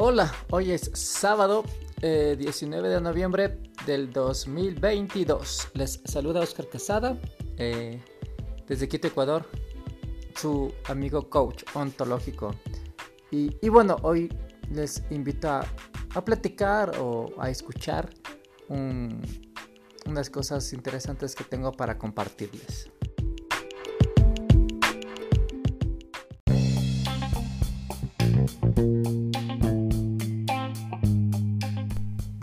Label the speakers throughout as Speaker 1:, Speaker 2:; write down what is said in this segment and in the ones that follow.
Speaker 1: Hola, hoy es sábado 19 eh, de noviembre del 2022. Les saluda Oscar Casada eh, desde Quito, Ecuador, su amigo coach ontológico. Y, bueno, hoy les invito a, platicar o a escuchar unas cosas interesantes que tengo para compartirles.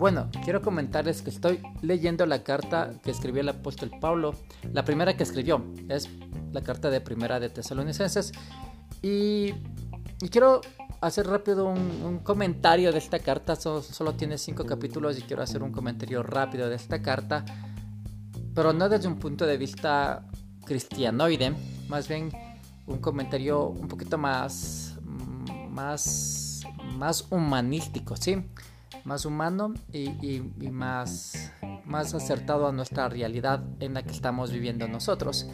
Speaker 1: Bueno, quiero comentarles que estoy leyendo la carta que escribió el apóstol Pablo, la primera que escribió, es la carta de primera de Tesalonicenses, y, quiero hacer rápido un, comentario de esta carta, solo tiene cinco capítulos y quiero hacer un comentario rápido de esta carta, pero no desde un punto de vista cristianoide, más bien un comentario un poquito más, más, más humanístico, ¿sí? Más humano y, más, más acertado a nuestra realidad en la que estamos viviendo nosotros.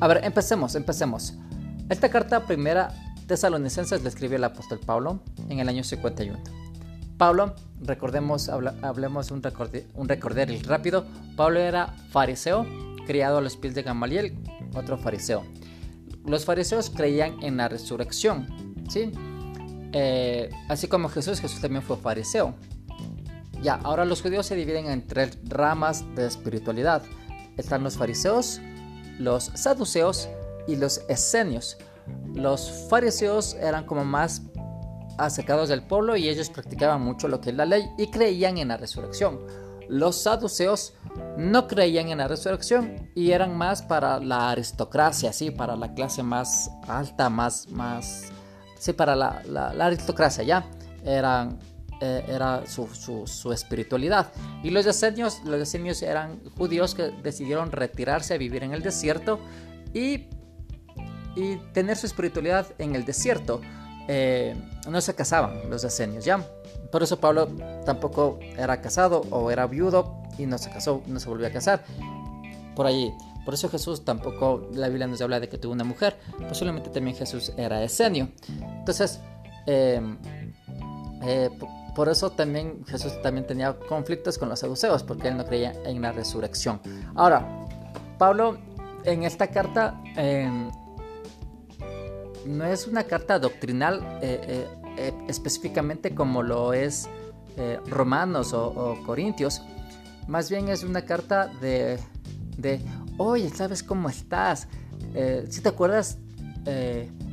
Speaker 1: A ver, empecemos, empecemos. Esta carta primera tesalonicenses la escribió el apóstol Pablo en el año 51. Pablo, recordemos, hablemos un, un recorder rápido, Pablo era fariseo, criado a los pies de Gamaliel, otro fariseo. Los fariseos creían en la resurrección, ¿sí? Eh, así como Jesús, Jesús también fue fariseo. Ya, ahora los judíos se dividen en tres ramas de espiritualidad. Están los fariseos, los saduceos y los esenios. Los fariseos eran como más acercados del pueblo y ellos practicaban mucho lo que es la ley y creían en la resurrección. Los saduceos no creían en la resurrección y eran más para la aristocracia, sí, para la clase más alta, más, más, sí, para la, aristocracia, ya, eran, eh, era su, espiritualidad. Y los esenios, los eran judíos que decidieron retirarse a vivir en el desierto y, y tener su espiritualidad en el desierto. Eh, no se casaban los esenios, ya. Por eso Pablo tampoco era casado o era viudo y no se casó, no se volvió a casar. Por allí. Por eso Jesús tampoco, la Biblia nos habla de que tuvo una mujer. Posiblemente también Jesús era esenio. Entonces, em, eh, por eso también Jesús también tenía conflictos con los saduceos, porque él no creía en la resurrección. Ahora, Pablo en esta carta em, no es una carta doctrinal eh, eh, eh, específicamente como lo es Romanos o, Corintios, más bien es una carta de, de oye, ¿sabes cómo estás? si te acuerdas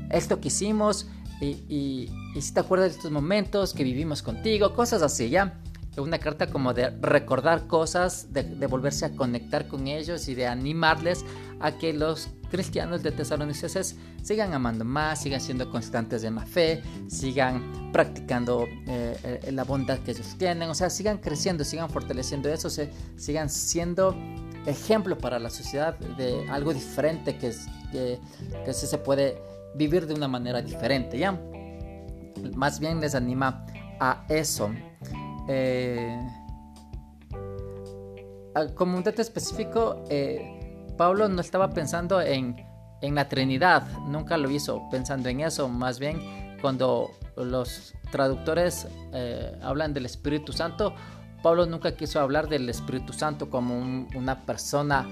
Speaker 1: esto que hicimos y, si te acuerdas de estos momentos que vivimos contigo, cosas así, ¿ya? Una carta como de recordar cosas, de, de volverse a conectar con ellos y de animarles a que los cristianos de Tesalonicenses sigan amando más, sigan siendo constantes en la fe, sigan practicando eh, la bondad que ellos tienen, o sea, sigan creciendo, sigan fortaleciendo eso, se, sigan siendo ejemplo para la sociedad de algo diferente que, que, que se puede vivir de una manera diferente, ¿ya? Más bien les anima a eso. Eh, como un dato específico, eh, Pablo no estaba pensando en, la Trinidad, nunca lo hizo pensando en eso, más bien cuando los traductores eh, hablan del Espíritu Santo, Pablo nunca quiso hablar del Espíritu Santo como una persona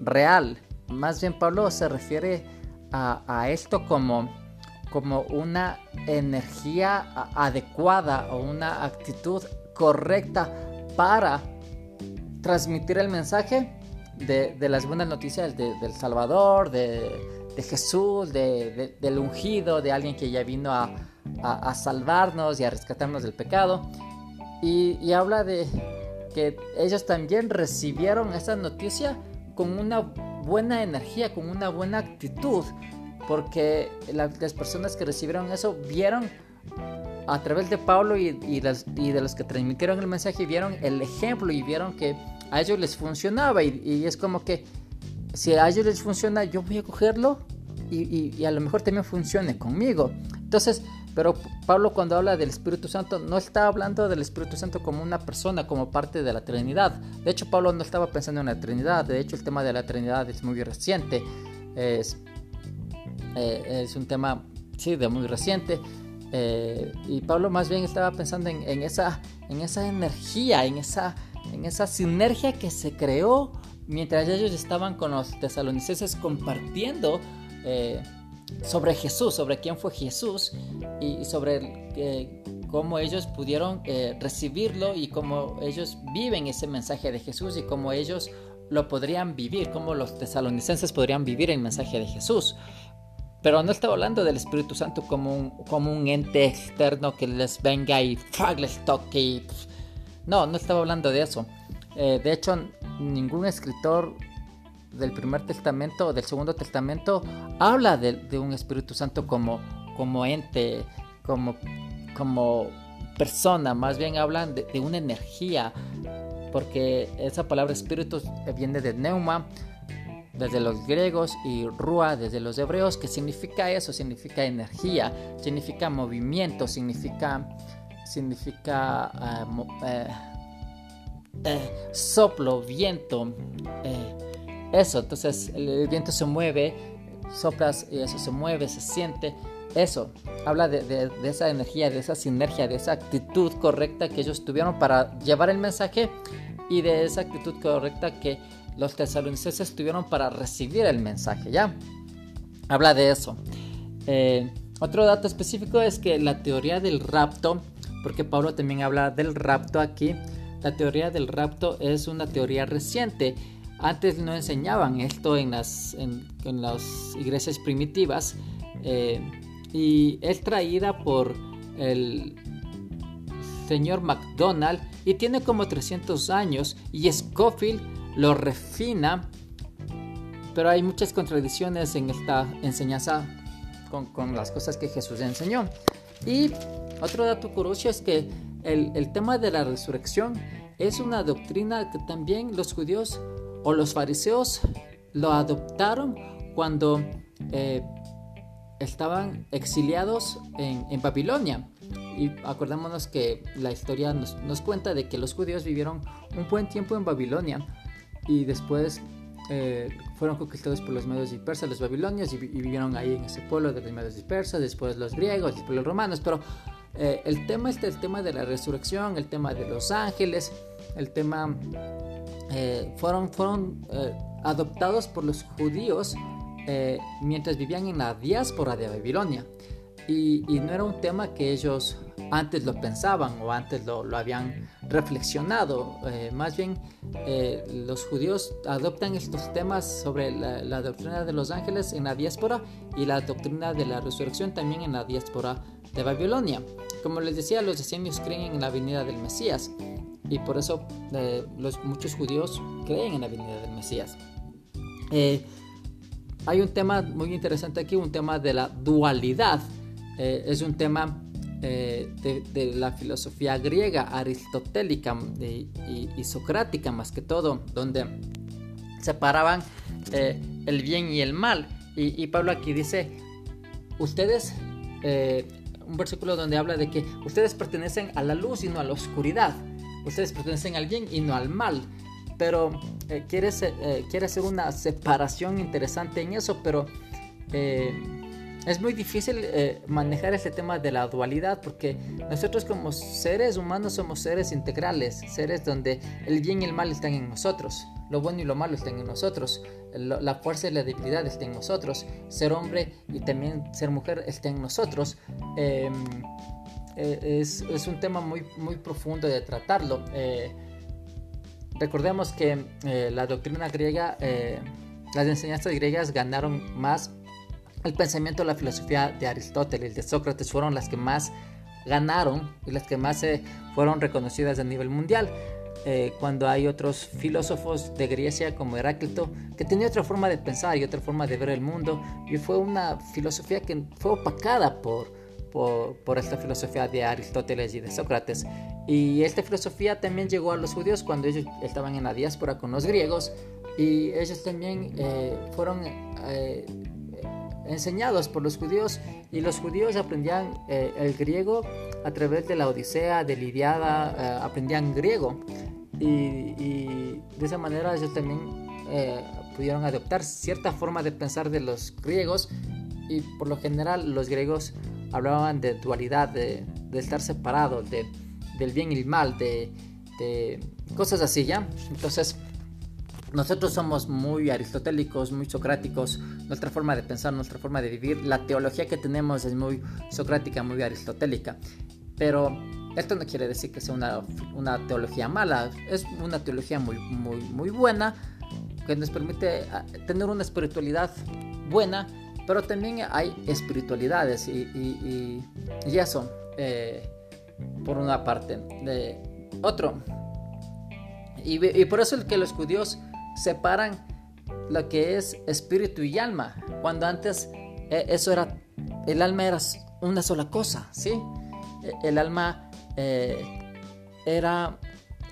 Speaker 1: real, más bien Pablo se refiere a, esto como, como una energía adecuada o una actitud correcta para transmitir el mensaje de, las buenas noticias del Salvador, de, Jesús, del ungido, de alguien que ya vino a, salvarnos y a rescatarnos del pecado. Y, habla de que ellos también recibieron esa noticia con una buena energía, con una buena actitud, porque las personas que recibieron eso vieron a través de Pablo y, y, de los que transmitieron el mensaje, vieron el ejemplo y vieron que a ellos les funcionaba y, es como que si a ellos les funciona, yo voy a cogerlo y, a lo mejor también funcione conmigo. Entonces, Pero Pablo cuando habla del Espíritu Santo no está hablando del Espíritu Santo como una persona, como parte de la Trinidad. De hecho, Pablo no estaba pensando en la Trinidad. De hecho, el tema de la Trinidad es muy reciente. Es, eh, es un tema, sí, de muy reciente. Eh, y Pablo más bien estaba pensando en, esa, en esa energía, en esa, en esa sinergia que se creó mientras ellos estaban con los tesalonicenses compartiendo. Eh, sobre Jesús, sobre quién fue Jesús y sobre eh, cómo ellos pudieron eh, recibirlo y cómo ellos viven ese mensaje de Jesús y cómo ellos lo podrían vivir, cómo los tesalonicenses podrían vivir el mensaje de Jesús. Pero no estaba hablando del Espíritu Santo como un, como un ente externo que les venga y les toque. no, no estaba hablando de eso. Eh, de hecho, ningún escritor del primer testamento o del segundo testamento habla de, un Espíritu Santo como, como ente, como, como persona, más bien hablan de, una energía, porque esa palabra espíritu viene de neuma, desde los griegos, y rúa desde los hebreos, que significa eso, significa energía, significa movimiento, significa, significa eh, eh, soplo, viento. Eh, eso, entonces el viento se mueve, soplas y eso se mueve, se siente. Eso, habla de, esa energía, de esa sinergia, de esa actitud correcta que ellos tuvieron para llevar el mensaje y de esa actitud correcta que los tesalonicenses tuvieron para recibir el mensaje, ¿ya? Habla de eso. Eh, otro dato específico es que la teoría del rapto, porque Pablo también habla del rapto aquí, la teoría del rapto es una teoría reciente antes no enseñaban esto en las, iglesias primitivas eh, y es traída por el señor McDonald y tiene como 300 años y Scofield lo refina, pero hay muchas contradicciones en esta enseñanza con, con las cosas que Jesús enseñó. Y otro dato curioso es que el, el tema de la resurrección es una doctrina que también los judíos o los fariseos lo adoptaron cuando eh, estaban exiliados en, Babilonia. Y acordémonos que la historia nos, cuenta de que los judíos vivieron un buen tiempo en Babilonia y después eh, fueron conquistados por los medios y persas, los babilonios, y, vivieron ahí en ese pueblo de los medios y persas, después los griegos, después los romanos. Pero eh, el tema es el tema de la resurrección, el tema de los ángeles, el tema eh, fueron, fueron eh, adoptados por los judíos eh, mientras vivían en la diáspora de Babilonia. Y, no era un tema que ellos antes lo pensaban o antes lo, lo habían reflexionado. más bien, los judíos adoptan estos temas sobre la, la, doctrina de los ángeles en la diáspora y la doctrina de la resurrección también en la diáspora de Babilonia. Como les decía, los esenios creen en la venida del Mesías y por eso eh, los, muchos judíos creen en la venida del Mesías. Eh, hay un tema muy interesante aquí, un tema de la dualidad. Eh, es un tema de, la filosofía griega, aristotélica y, socrática más que todo, donde separaban el bien y el mal. Y, y Pablo aquí dice, ustedes, un versículo donde habla de que ustedes pertenecen a la luz y no a la oscuridad ustedes pertenecen al bien y no al mal. Pero eh, quiere, eh, quiere, hacer una separación interesante en eso, pero eh, es muy difícil manejar ese tema de la dualidad porque nosotros como seres humanos somos seres integrales, seres donde el bien y el mal están en nosotros, lo bueno y lo malo están en nosotros, la fuerza y la debilidad están en nosotros, ser hombre y también ser mujer están en nosotros. Em, eh, es, un tema muy, muy profundo de tratarlo. Eh, recordemos que eh, la doctrina griega, las enseñanzas griegas ganaron más el pensamiento, la filosofía de Aristóteles, de Sócrates, fueron las que más ganaron y las que más fueron reconocidas a nivel mundial. cuando hay otros filósofos de Grecia como Heráclito que tenía otra forma de pensar y otra forma de ver el mundo y fue una filosofía que fue opacada por, por, esta filosofía de Aristóteles y de Sócrates. Y esta filosofía también llegó a los judíos cuando ellos estaban en la diáspora con los griegos y ellos también eh, fueron eh, enseñados por los judíos y los judíos aprendían eh, el griego a través de la Odisea, de Lidiada, eh, aprendían griego y, de esa manera ellos también pudieron adoptar cierta forma de pensar de los griegos y por lo general los griegos hablaban de dualidad, de, estar separados, de, del bien y el mal, de, de cosas así, ¿ya? Entonces, nosotros somos muy aristotélicos, muy socráticos, nuestra forma de pensar, nuestra forma de vivir, la teología que tenemos es muy socrática, muy aristotélica. Pero esto no quiere decir que sea una, una teología mala, es una teología muy, muy, muy buena que nos permite ah, tener una espiritualidad buena, pero también hay espiritualidades y, y, y, eso, eh, por una parte. Otro, y, y, por eso es que los judíos separan lo que es espíritu y alma, cuando antes eh, eso era, el alma era una sola cosa, ¿sí? E, el alma eh, era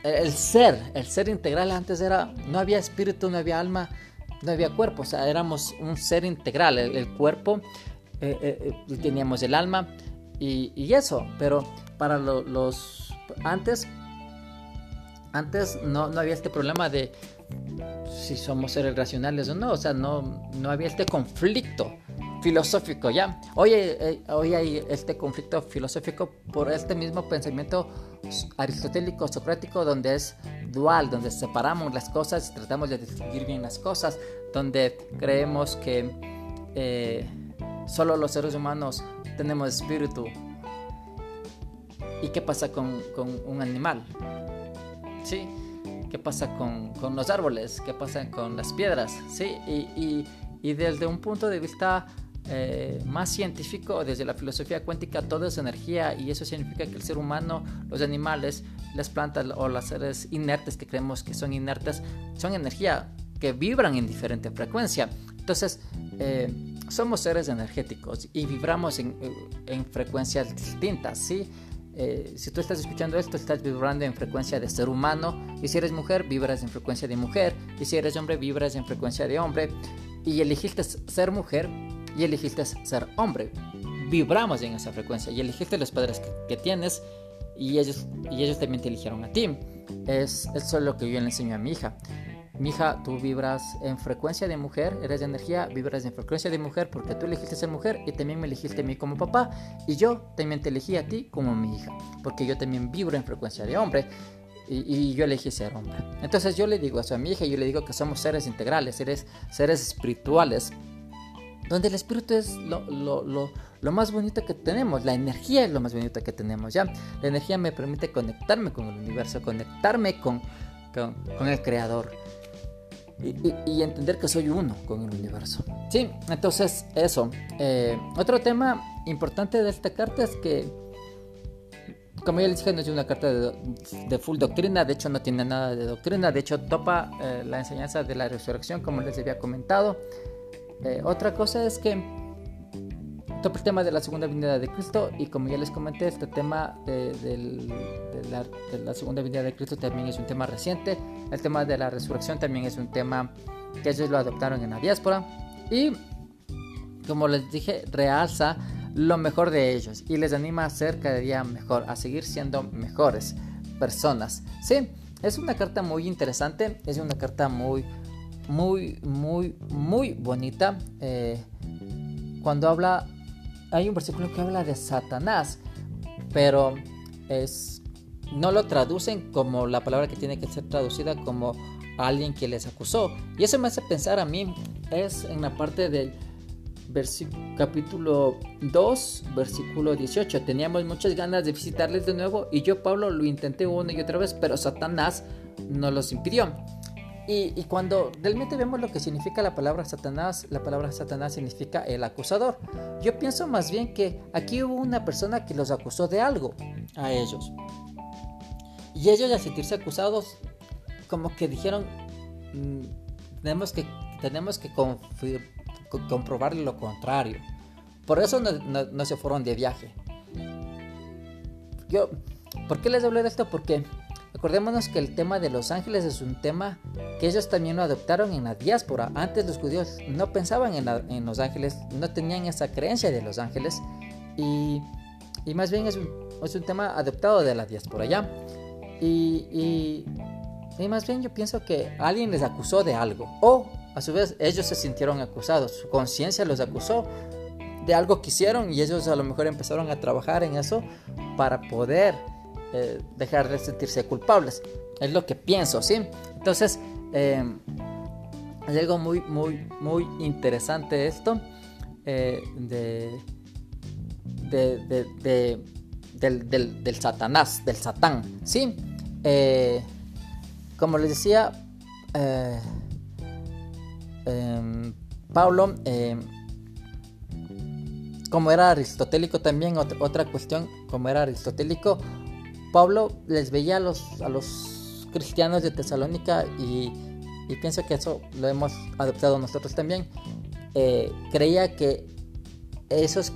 Speaker 1: el ser, el ser integral antes era, no había espíritu, no había alma, no había cuerpo, o sea, éramos un ser integral, el, cuerpo, eh, teníamos el alma y, eso, pero para los, antes, antes no, no había este problema de si somos seres racionales o no, o sea, no, no había este conflicto filosófico, ¿ya? Hoy, eh, hoy hay este conflicto filosófico por este mismo pensamiento aristotélico, socrático, donde es dual, donde separamos las cosas y tratamos de distinguir bien las cosas, donde creemos que eh, solo los seres humanos tenemos espíritu. ¿Y qué pasa con, con un animal? ¿Sí? Qué pasa con, con, los árboles, qué pasa con las piedras, ¿sí? Y, y, y desde un punto de vista eh, más científico, desde la filosofía cuántica, todo es energía y eso significa que el ser humano, los animales, las plantas o los seres inertes que creemos que son inertes, son energía que vibran en diferente frecuencia. Entonces, eh, somos seres energéticos y vibramos en, en frecuencias distintas, ¿sí? Eh, si tú estás escuchando esto, estás vibrando en frecuencia de ser humano. Y si eres mujer, vibras en frecuencia de mujer. Y si eres hombre, vibras en frecuencia de hombre. Y elegiste ser mujer y elegiste ser hombre. Vibramos en esa frecuencia. Y elegiste los padres que, tienes. Y ellos, y ellos también te eligieron a ti. Es, eso es lo que yo le enseño a mi hija. Mija, tú vibras en frecuencia de mujer, eres de energía, vibras en frecuencia de mujer porque tú elegiste ser mujer y también me elegiste a mí como papá y yo también te elegí a ti como mi hija porque yo también vibro en frecuencia de hombre y, yo elegí ser hombre. Entonces yo le digo a mi hija, yo le digo que somos seres integrales, seres, seres espirituales, donde el espíritu es lo, lo, lo, lo, más bonito que tenemos, la energía es lo más bonito que tenemos, ¿ya? La energía me permite conectarme con el universo, conectarme con, con, con el creador y, entender que soy uno con el universo. Sí, entonces eso. Eh, otro tema importante de esta carta es que, como ya les dije, no es una carta de, full doctrina, de hecho no tiene nada de doctrina, de hecho topa eh, la enseñanza de la resurrección, como les había comentado. Eh, otra cosa es que el tema de la segunda venida de Cristo y como ya les comenté, este tema de, la, segunda venida de Cristo también es un tema reciente. El tema de la resurrección también es un tema que ellos lo adoptaron en la diáspora. Y como les dije, realza lo mejor de ellos y les anima a ser cada día mejor, a seguir siendo mejores personas. Sí, es una carta muy interesante, es una carta muy, muy, muy, muy bonita. Eh, cuando habla hay un versículo que habla de Satanás, pero es, no lo traducen como la palabra que tiene que ser traducida como alguien que les acusó. Y eso me hace pensar a mí, es en la parte del capítulo 2, versículo 18. Teníamos muchas ganas de visitarles de nuevo y yo, Pablo, lo intenté una y otra vez, pero Satanás no los impidió. Y, cuando realmente vemos lo que significa la palabra Satanás, la palabra Satanás significa el acusador. Yo pienso más bien que aquí hubo una persona que los acusó de algo a ellos. Y ellos al sentirse acusados, como que dijeron, mm, tenemos que, tenemos que comprobar lo contrario. Por eso no, se fueron de viaje. Yo, ¿por qué les hablé de esto? Porque Acordémonos que el tema de los ángeles es un tema que ellos también lo adoptaron en la diáspora. Antes los judíos no pensaban en, los ángeles, no tenían esa creencia de los ángeles y, más bien es un, es un, tema adoptado de la diáspora ya. Y, y, más bien yo pienso que alguien les acusó de algo o a su vez ellos se sintieron acusados, su conciencia los acusó de algo que hicieron y ellos a lo mejor empezaron a trabajar en eso para poder eh, dejar de sentirse culpables. Es lo que pienso, ¿sí? Entonces, eh, hay algo muy, muy, muy interesante esto eh, de, de, del, del, Satanás, del Satán, ¿sí? como les decía, em, Pablo como era aristotélico también, otra, cuestión, como era aristotélico, Pablo les veía a los, a los cristianos de Tesalónica y, pienso que eso lo hemos adoptado nosotros también. Eh, creía que esos,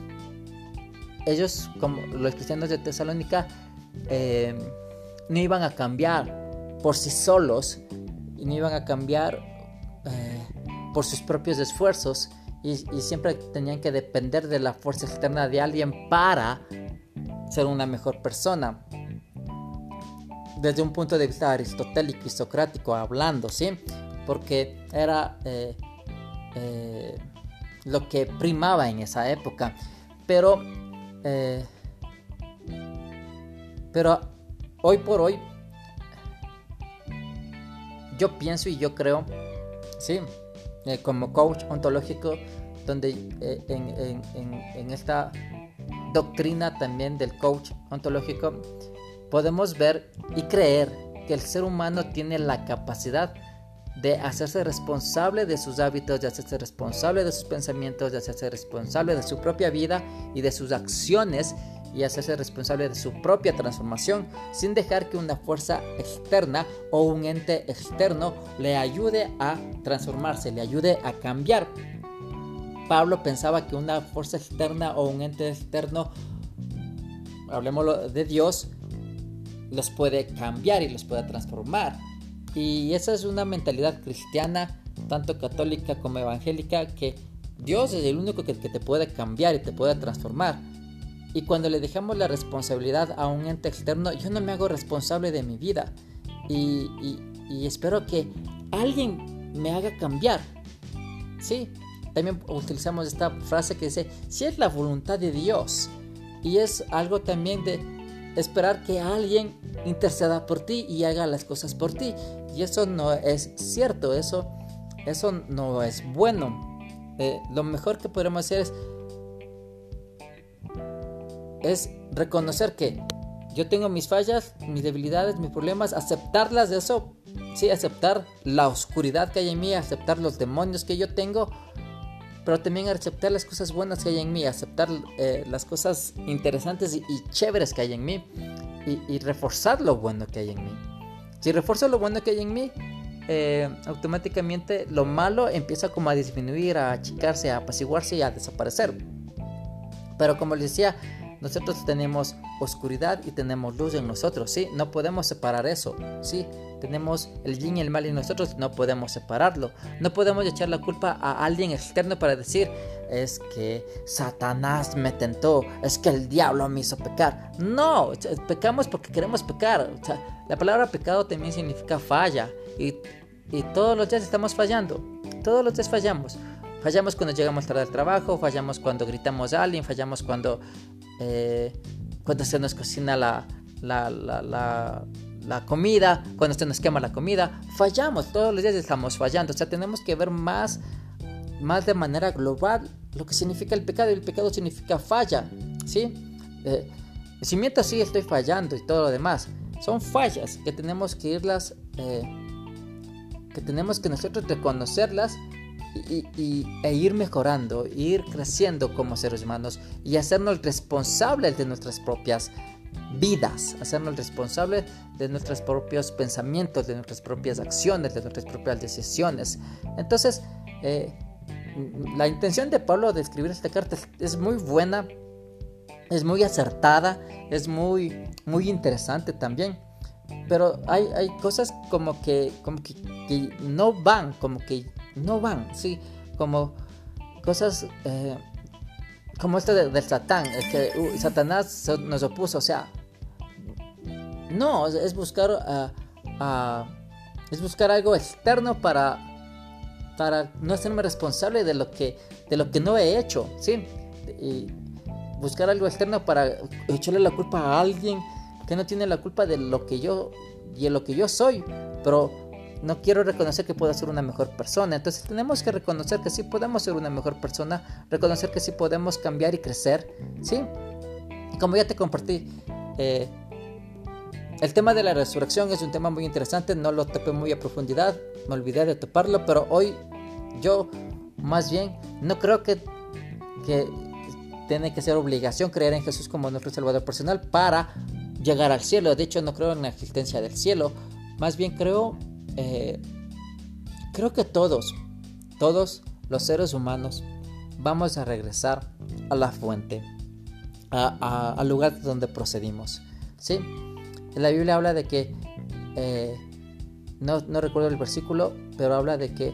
Speaker 1: ellos, como los cristianos de Tesalónica, eh, no iban a cambiar por sí solos y no iban a cambiar eh, por sus propios esfuerzos y, siempre tenían que depender de la fuerza externa de alguien para ser una mejor persona. Desde un punto de vista aristotélico y socrático hablando, ¿sí? Porque era eh, eh, lo que primaba en esa época. Pero, eh, pero hoy por hoy, yo pienso y yo creo, ¿sí? Como coach ontológico, donde en, esta doctrina también del coach ontológico podemos ver y creer que el ser humano tiene la capacidad de hacerse responsable de sus hábitos, de hacerse responsable de sus pensamientos, de hacerse responsable de su propia vida y de sus acciones y hacerse responsable de su propia transformación sin dejar que una fuerza externa o un ente externo le ayude a transformarse, le ayude a cambiar. Pablo pensaba que una fuerza externa o un ente externo, hablemos de Dios, los puede cambiar y los puede transformar. Y esa es una mentalidad cristiana, tanto católica como evangélica, que Dios es el único que, te puede cambiar y te puede transformar. Y cuando le dejamos la responsabilidad a un ente externo, yo no me hago responsable de mi vida. Y, espero que alguien me haga cambiar. Sí, también utilizamos esta frase que dice, si es la voluntad de Dios. Y es algo también de esperar que alguien interceda por ti y haga las cosas por ti. Y eso no es cierto, eso, eso no es bueno. Eh, lo mejor que podemos hacer es es reconocer que yo tengo mis fallas, mis debilidades, mis problemas, aceptarlas de eso, sí, aceptar la oscuridad que hay en mí, aceptar los demonios que yo tengo, pero también aceptar las cosas buenas que hay en mí, aceptar eh, las cosas interesantes y, chéveres que hay en mí y, reforzar lo bueno que hay en mí. Si refuerzo lo bueno que hay en mí, eh, automáticamente lo malo empieza como a disminuir, a achicarse, a apaciguarse y a desaparecer. Pero como les decía, nosotros tenemos oscuridad y tenemos luz en nosotros, ¿sí? No podemos separar eso, ¿sí? Tenemos el yin y el mal en nosotros, no podemos separarlo. No podemos echar la culpa a alguien externo para decir, es que Satanás me tentó, es que el diablo me hizo pecar. No, pecamos porque queremos pecar. la palabra pecado también significa falla y, y todos los días estamos fallando. Todos los días fallamos. Fallamos cuando llegamos tarde al trabajo, fallamos cuando gritamos a alguien, fallamos cuando eh, cuando se nos cocina la, la, comida, cuando se nos quema la comida, fallamos, todos los días estamos fallando, o sea, tenemos que ver más, más de manera global lo que significa el pecado, el pecado significa falla, ¿sí? Eh, si mientras sí estoy fallando y todo lo demás, son fallas que tenemos que irlas, eh, que tenemos que nosotros reconocerlas y, e ir mejorando, ir creciendo como seres humanos y hacernos responsables de nuestras propias vidas, hacernos responsables de nuestros propios pensamientos, de nuestras propias acciones, de nuestras propias decisiones. Entonces, eh, la intención de Pablo de escribir esta carta es, muy buena, es muy acertada, es muy, muy interesante también, pero hay, hay cosas como que, como que, no van, como que no van, sí, como cosas eh, como esto del Satán, es que uh, Satanás nos opuso, o sea, no, es buscar, es buscar algo externo para, para no hacerme responsable de lo que, de lo que no he hecho, ¿sí? Y buscar algo externo para echarle la culpa a alguien que no tiene la culpa de lo que yo de lo que yo soy, pero no quiero reconocer que puedo ser una mejor persona. Entonces tenemos que reconocer que sí podemos ser una mejor persona, reconocer que sí podemos cambiar y crecer, ¿sí? como ya te compartí, eh, el tema de la resurrección es un tema muy interesante, no lo topé muy a profundidad, me olvidé de toparlo, pero hoy yo más bien no creo que, que tiene que ser obligación creer en Jesús como nuestro Salvador personal para llegar al cielo. De hecho, no creo en la existencia del cielo. Más bien creo, eh, creo que todos, todos los seres humanos vamos a regresar a la fuente, al lugar donde procedimos. ¿sí? La Biblia habla de que, eh, no, no recuerdo el versículo, pero habla de que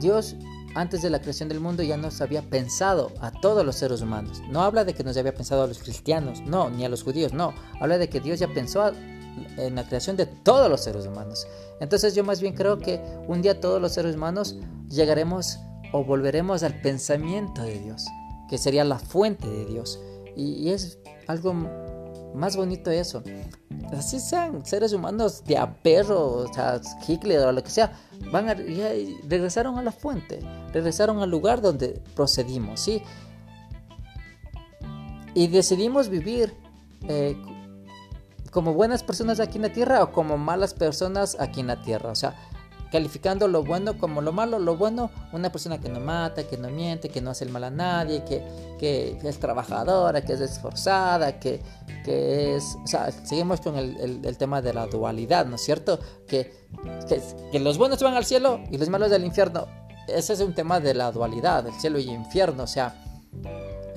Speaker 1: Dios antes de la creación del mundo ya nos había pensado a todos los seres humanos. No habla de que nos había pensado a los cristianos, no, ni a los judíos, no. Habla de que Dios ya pensó en la creación de todos los seres humanos. Entonces yo más bien creo que un día todos los seres humanos llegaremos o volveremos al pensamiento de Dios, que sería la fuente de Dios. Y, es algo más bonito eso. Así sean seres humanos de a perro, o sea, Hitler o lo que sea, van a, regresaron a la fuente, regresaron al lugar donde procedimos, ¿sí? Y decidimos vivir eh, como buenas personas aquí en la tierra o como malas personas aquí en la tierra. O sea, calificando lo bueno como lo malo, lo bueno, una persona que no mata, que no miente, que no hace el mal a nadie, que, que es trabajadora, que es esforzada, que, que es... O sea, seguimos con el, el, tema de la dualidad, ¿no es cierto? Que, que, que, los buenos van al cielo y los malos al infierno. Ese es un tema de la dualidad, el cielo y el infierno, o sea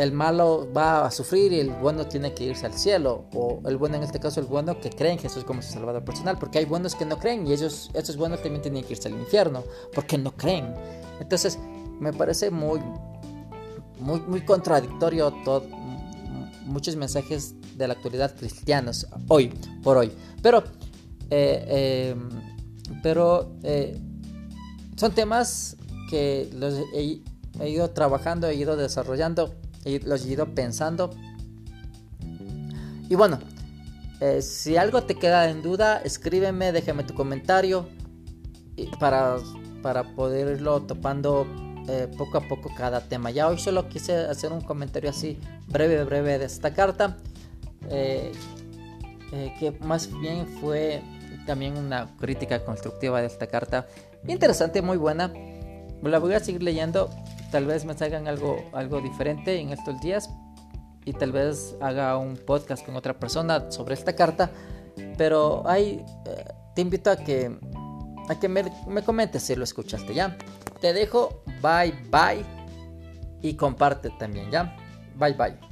Speaker 1: el malo va a sufrir y el bueno tiene que irse al cielo. O el bueno, en este caso, el bueno que cree en Jesús como su salvador personal. Porque hay buenos que no creen y ellos, esos buenos también tienen que irse al infierno porque no creen. Entonces, me parece muy, muy, contradictorio todo, muchos mensajes de la actualidad cristianos hoy por hoy. Pero, eh, em, pero eh, son temas que he, ido trabajando, he ido desarrollando los he ido pensando. Y bueno, eh, si algo te queda en duda, escríbeme, déjame tu comentario para, para poder irlo topando eh, poco a poco cada tema. Ya hoy solo quise hacer un comentario así breve, breve de esta carta, eh, que más bien fue también una crítica constructiva de esta carta. Interesante, muy buena. La voy a seguir leyendo tal vez me salgan algo, algo diferente en estos días y tal vez haga un podcast con otra persona sobre esta carta. Pero ahí eh, te invito a que, a que me, me comentes si lo escuchaste ya. Te dejo, bye bye y comparte también ya. Bye bye.